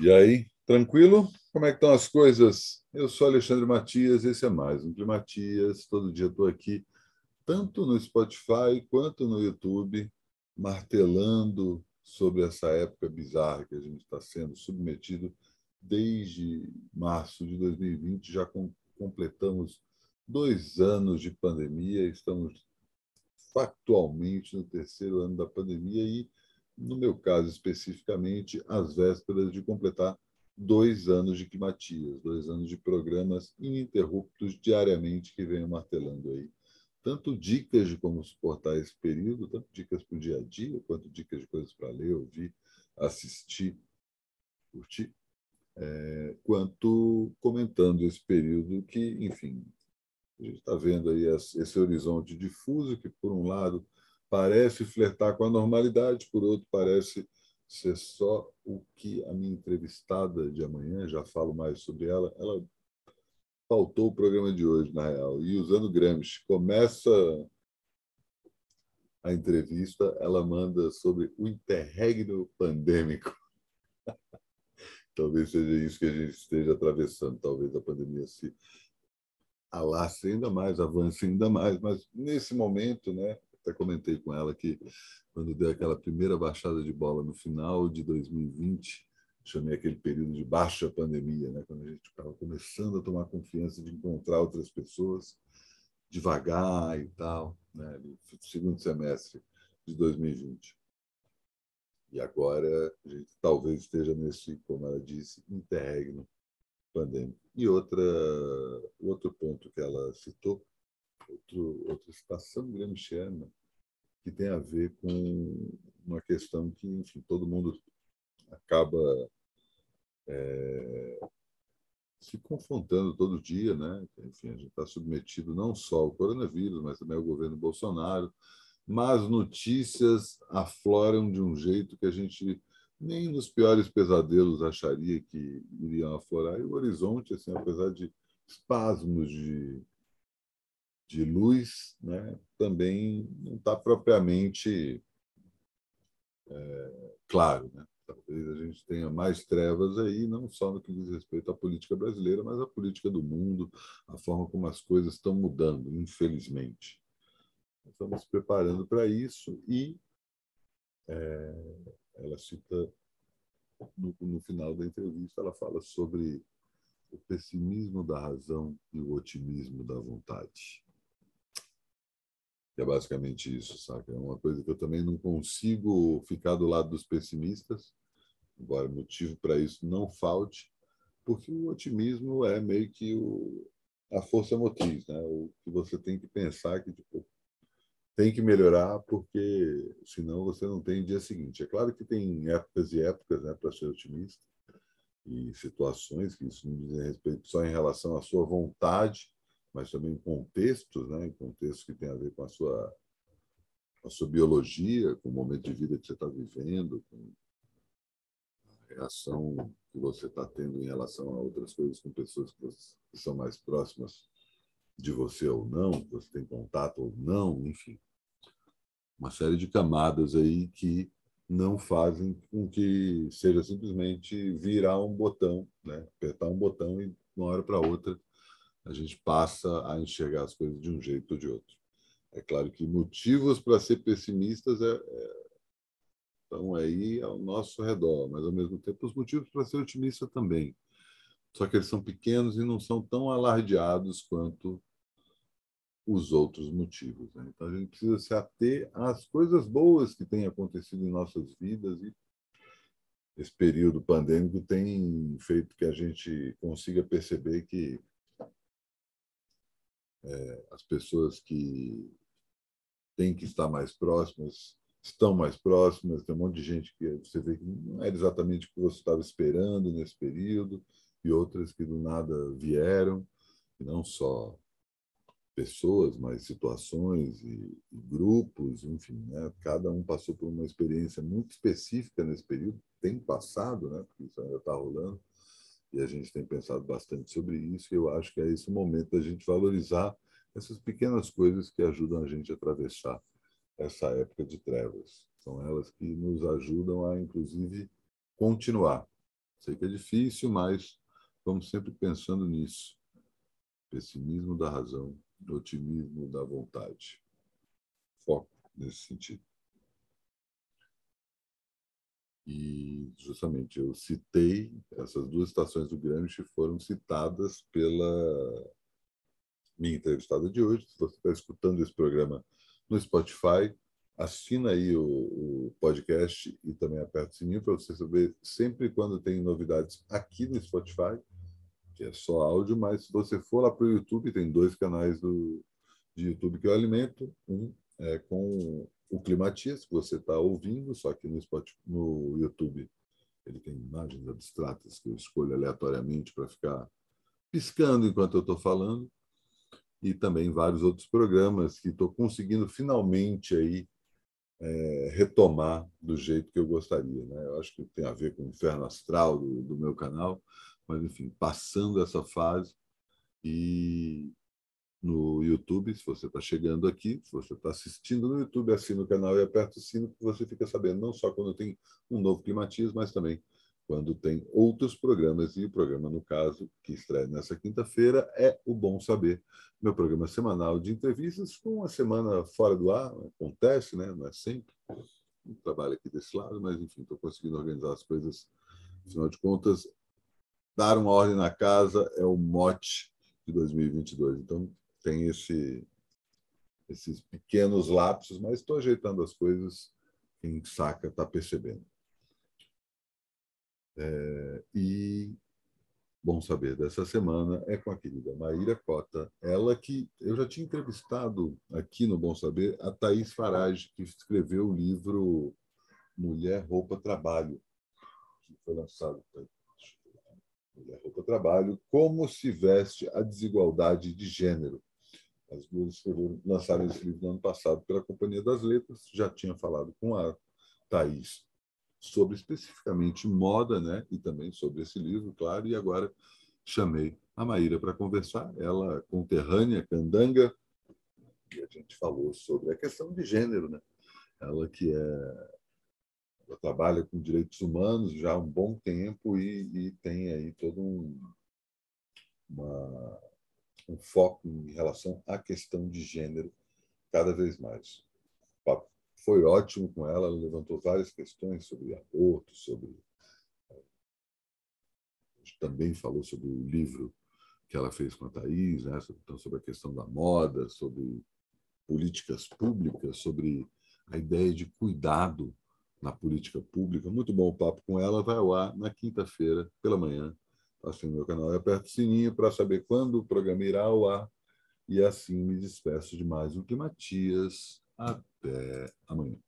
E aí, tranquilo? Como é que estão as coisas? Eu sou Alexandre Matias, esse é mais um Matias. Todo dia estou aqui, tanto no Spotify quanto no YouTube, martelando sobre essa época bizarra que a gente está sendo submetido desde março de 2020. Já completamos dois anos de pandemia, estamos factualmente no terceiro ano da pandemia e no meu caso especificamente, às vésperas de completar dois anos de Climatias, dois anos de programas ininterruptos diariamente que venho martelando aí. Tanto dicas de como suportar esse período, tanto dicas para o dia a dia, quanto dicas de coisas para ler, ouvir, assistir, curtir, é, quanto comentando esse período que, enfim, a gente está vendo aí esse horizonte difuso que, por um lado, parece flertar com a normalidade, por outro, parece ser só o que a minha entrevistada de amanhã, já falo mais sobre ela, ela faltou o programa de hoje, na real. E usando Gramsci, começa a entrevista, ela manda sobre o interregno pandêmico. talvez seja isso que a gente esteja atravessando, talvez a pandemia se alace ainda mais, avance ainda mais, mas nesse momento, né, até comentei com ela que quando deu aquela primeira baixada de bola no final de 2020, chamei aquele período de baixa pandemia, né? quando a gente estava começando a tomar confiança de encontrar outras pessoas devagar e tal, né? segundo semestre de 2020. E agora a gente talvez esteja nesse, como ela disse, interregno pandêmico. E outra, outro ponto que ela citou outro, outra citação gramsciana que tem a ver com uma questão que, enfim, todo mundo acaba é, se confrontando todo dia, né? Enfim, a gente está submetido não só ao coronavírus, mas também ao governo Bolsonaro. Mas notícias afloram de um jeito que a gente nem nos piores pesadelos acharia que iriam aflorar. E o horizonte, assim, apesar de espasmos de de luz, né, também não está propriamente é, claro. Né? Talvez a gente tenha mais trevas aí, não só no que diz respeito à política brasileira, mas à política do mundo, a forma como as coisas estão mudando, infelizmente. Estamos preparando para isso e é, ela cita no, no final da entrevista, ela fala sobre o pessimismo da razão e o otimismo da vontade é basicamente isso, saca? É uma coisa que eu também não consigo ficar do lado dos pessimistas, embora motivo para isso não falte, porque o otimismo é meio que o, a força motriz, né? O que você tem que pensar que tipo, tem que melhorar, porque senão você não tem dia seguinte. É claro que tem épocas e épocas né, para ser otimista, e situações que isso não diz respeito só em relação à sua vontade mas também contextos, né? contextos que têm a ver com a sua, a sua biologia, com o momento de vida que você está vivendo, com a reação que você está tendo em relação a outras coisas com pessoas que são mais próximas de você ou não, que você tem contato ou não, enfim. Uma série de camadas aí que não fazem com que seja simplesmente virar um botão, né? apertar um botão e de uma hora para outra a gente passa a enxergar as coisas de um jeito ou de outro. É claro que motivos para ser pessimistas é, é, estão aí ao nosso redor, mas ao mesmo tempo os motivos para ser otimista também. Só que eles são pequenos e não são tão alardeados quanto os outros motivos. Né? Então a gente precisa se ater às coisas boas que têm acontecido em nossas vidas e esse período pandêmico tem feito que a gente consiga perceber que é, as pessoas que têm que estar mais próximas estão mais próximas, tem um monte de gente que você vê que não era exatamente o que você estava esperando nesse período, e outras que do nada vieram, e não só pessoas, mas situações e, e grupos, enfim, né? cada um passou por uma experiência muito específica nesse período, tem passado, né? porque isso ainda está rolando, e a gente tem pensado bastante sobre isso, e eu acho que é esse o momento da gente valorizar essas pequenas coisas que ajudam a gente a atravessar essa época de trevas. São elas que nos ajudam a, inclusive, continuar. Sei que é difícil, mas vamos sempre pensando nisso. Pessimismo da razão, otimismo da vontade. Foco nesse sentido. E, justamente, eu citei, essas duas estações do Gramsci foram citadas pela minha entrevistada de hoje. Se você está escutando esse programa no Spotify, assina aí o, o podcast e também aperta o sininho para você saber sempre quando tem novidades aqui no Spotify, que é só áudio, mas se você for lá para o YouTube, tem dois canais do, de YouTube que eu alimento. Um é com o Climatias, que você está ouvindo, só que no, Spotify, no YouTube ele tem imagens abstratas que eu escolho aleatoriamente para ficar piscando enquanto eu estou falando e também vários outros programas que estou conseguindo finalmente aí é, retomar do jeito que eu gostaria. Né? Eu acho que tem a ver com o inferno astral do, do meu canal, mas enfim, passando essa fase e no YouTube, se você está chegando aqui, se você está assistindo no YouTube, assina o canal e aperta o sino, que você fica sabendo não só quando tem um novo Climatias, mas também quando tem outros programas. E o programa, no caso, que estreia nessa quinta-feira, é o Bom Saber, meu programa semanal de entrevistas, com uma semana fora do ar, acontece, né? não é sempre. Eu trabalho aqui desse lado, mas, enfim, estou conseguindo organizar as coisas. Afinal de contas, dar uma ordem na casa é o mote de 2022. Então, tem esse, esses pequenos lapsos, mas estou ajeitando as coisas. Quem saca está percebendo. É, e bom saber dessa semana é com a querida Maíra Cota, ela que eu já tinha entrevistado aqui no Bom Saber a Thaís Farage, que escreveu o livro Mulher, Roupa, Trabalho, que foi lançado Mulher, Roupa, Trabalho, como se veste a desigualdade de gênero. As duas escreveram, lançaram esse livro no ano passado pela Companhia das Letras, já tinha falado com a Thaís sobre especificamente moda, né? E também sobre esse livro, claro. E agora chamei a Maíra para conversar, ela conterrânea, candanga, e a gente falou sobre a questão de gênero, né? Ela que é ela trabalha com direitos humanos já há um bom tempo e, e tem aí todo um, uma, um foco em relação à questão de gênero cada vez mais. O papo foi ótimo com ela, ela levantou várias questões sobre aborto, sobre. Também falou sobre o livro que ela fez com a Thais, né? então, sobre a questão da moda, sobre políticas públicas, sobre a ideia de cuidado na política pública. Muito bom o papo com ela. Vai ao ar na quinta-feira, pela manhã. Passe no meu canal e aperte o sininho para saber quando o programa irá ao ar. E assim me despeço de mais um Climatias. Até amanhã.